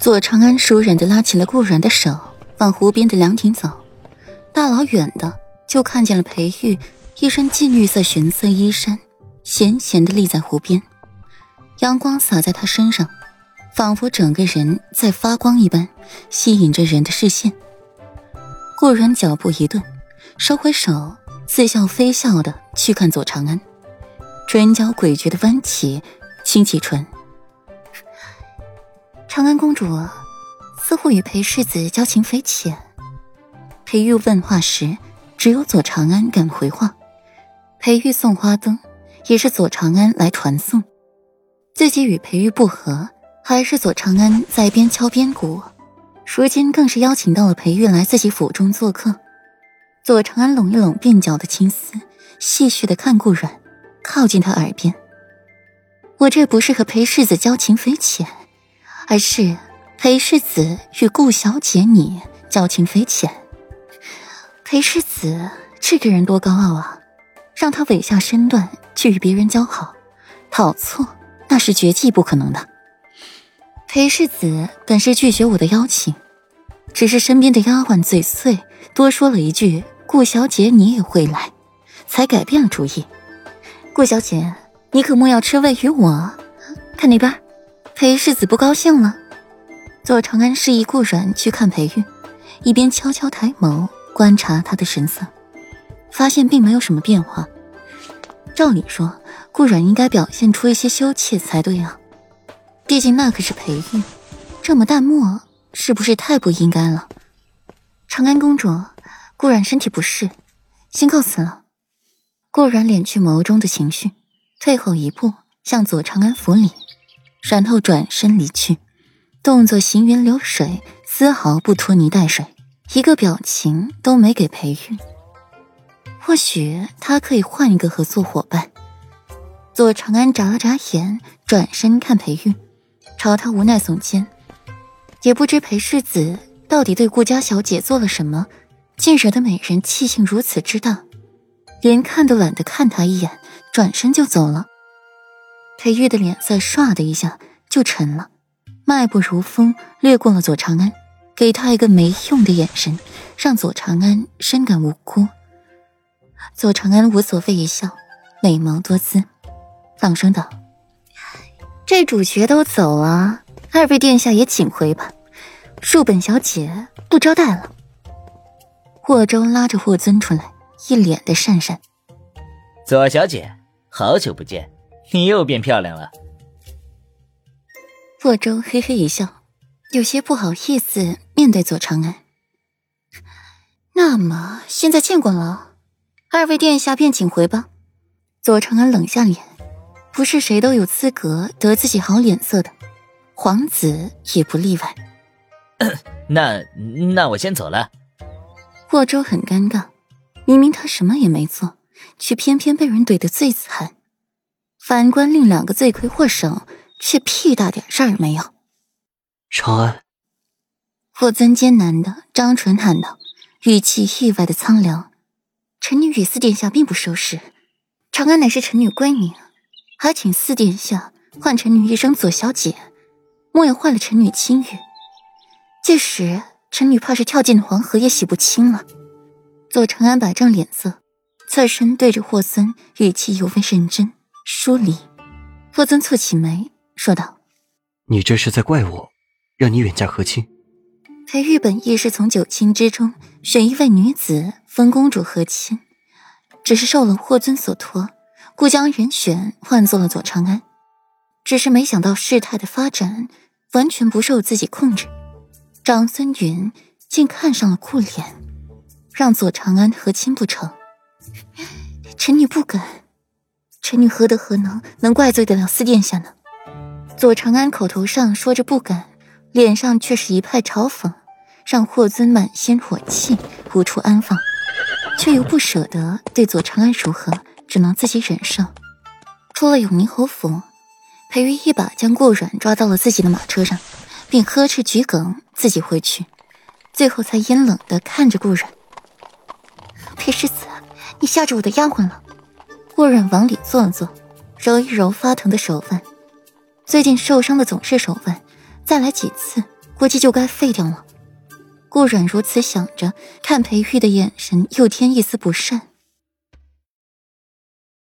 左长安熟稔的拉起了顾软的手，往湖边的凉亭走。大老远的就看见了裴玉一身金绿色玄色衣衫，闲闲的立在湖边，阳光洒在他身上，仿佛整个人在发光一般，吸引着人的视线。顾然脚步一顿，收回手，似笑非笑的去看左长安，唇角诡谲的弯起，轻启唇。长安公主似乎与裴世子交情匪浅。裴玉问话时，只有左长安敢回话。裴玉送花灯，也是左长安来传送。自己与裴玉不和，还是左长安在边敲边鼓。如今更是邀请到了裴玉来自己府中做客。左长安拢一拢鬓角的青丝，细细的看顾软，靠近他耳边：“我这不是和裴世子交情匪浅。”而是裴世子与顾小姐你交情匪浅。裴世子这个人多高傲啊，让他委下身段去与别人交好，讨错那是绝技不可能的。裴世子本是拒绝我的邀请，只是身边的丫鬟嘴碎，多说了一句“顾小姐你也会来”，才改变了主意。顾小姐，你可莫要吃味于我。看那边。裴世子不高兴了，左长安示意顾软去看裴玉，一边悄悄抬眸观察他的神色，发现并没有什么变化。照理说，顾软应该表现出一些羞怯才对啊，毕竟那可是裴玉，这么淡漠是不是太不应该了？长安公主，顾软身体不适，先告辞了。顾软敛去眸中的情绪，退后一步向左长安扶礼。然后转身离去，动作行云流水，丝毫不拖泥带水，一个表情都没给裴玉。或许他可以换一个合作伙伴。左长安眨了眨眼，转身看裴玉，朝他无奈耸肩。也不知裴世子到底对顾家小姐做了什么，竟惹得美人气性如此之大，连看都懒得看他一眼，转身就走了。裴玉的脸色唰的一下就沉了，迈步如风掠过了左长安，给他一个没用的眼神，让左长安深感无辜。左长安无所谓一笑，美眸多姿，朗声道：“这主角都走了，二位殿下也请回吧，恕本小姐不招待了。”霍州拉着霍尊出来，一脸的讪讪：“左小姐，好久不见。”你又变漂亮了。霍州嘿嘿一笑，有些不好意思面对左长安。那么现在见过了，二位殿下便请回吧。左长安冷下脸，不是谁都有资格得自己好脸色的，皇子也不例外。那那我先走了。霍州很尴尬，明明他什么也没做，却偏偏被人怼得最惨。反观另两个罪魁祸首，却屁大点事儿没有。长安，霍尊艰难的张唇喊道，语气意外的苍凉。臣女与四殿下并不熟识，长安乃是臣女闺女，还请四殿下唤臣女一声左小姐，莫要坏了臣女清誉。届时臣女怕是跳进黄河也洗不清了。左长安摆正脸色，侧身对着霍尊，语气尤为认真。疏离，霍尊蹙起眉，说道：“你这是在怪我，让你远嫁和亲？”裴玉本意是从九卿之中选一位女子封公主和亲，只是受了霍尊所托，故将人选换做了左长安。只是没想到事态的发展完全不受自己控制，长孙云竟看上了顾琏，让左长安和亲不成？臣女不敢。臣女何德何能，能怪罪得了四殿下呢？左长安口头上说着不敢，脸上却是一派嘲讽，让霍尊满心火气，无处安放，却又不舍得对左长安如何，只能自己忍受。出了永宁侯府，裴玉一把将顾软抓到了自己的马车上，并呵斥桔梗自己回去，最后才阴冷的看着顾软：“裴世子，你吓着我的丫鬟了。”顾软往里坐了坐，揉一揉发疼的手腕。最近受伤的总是手腕，再来几次估计就该废掉了。顾软如此想着，看裴玉的眼神又添一丝不善。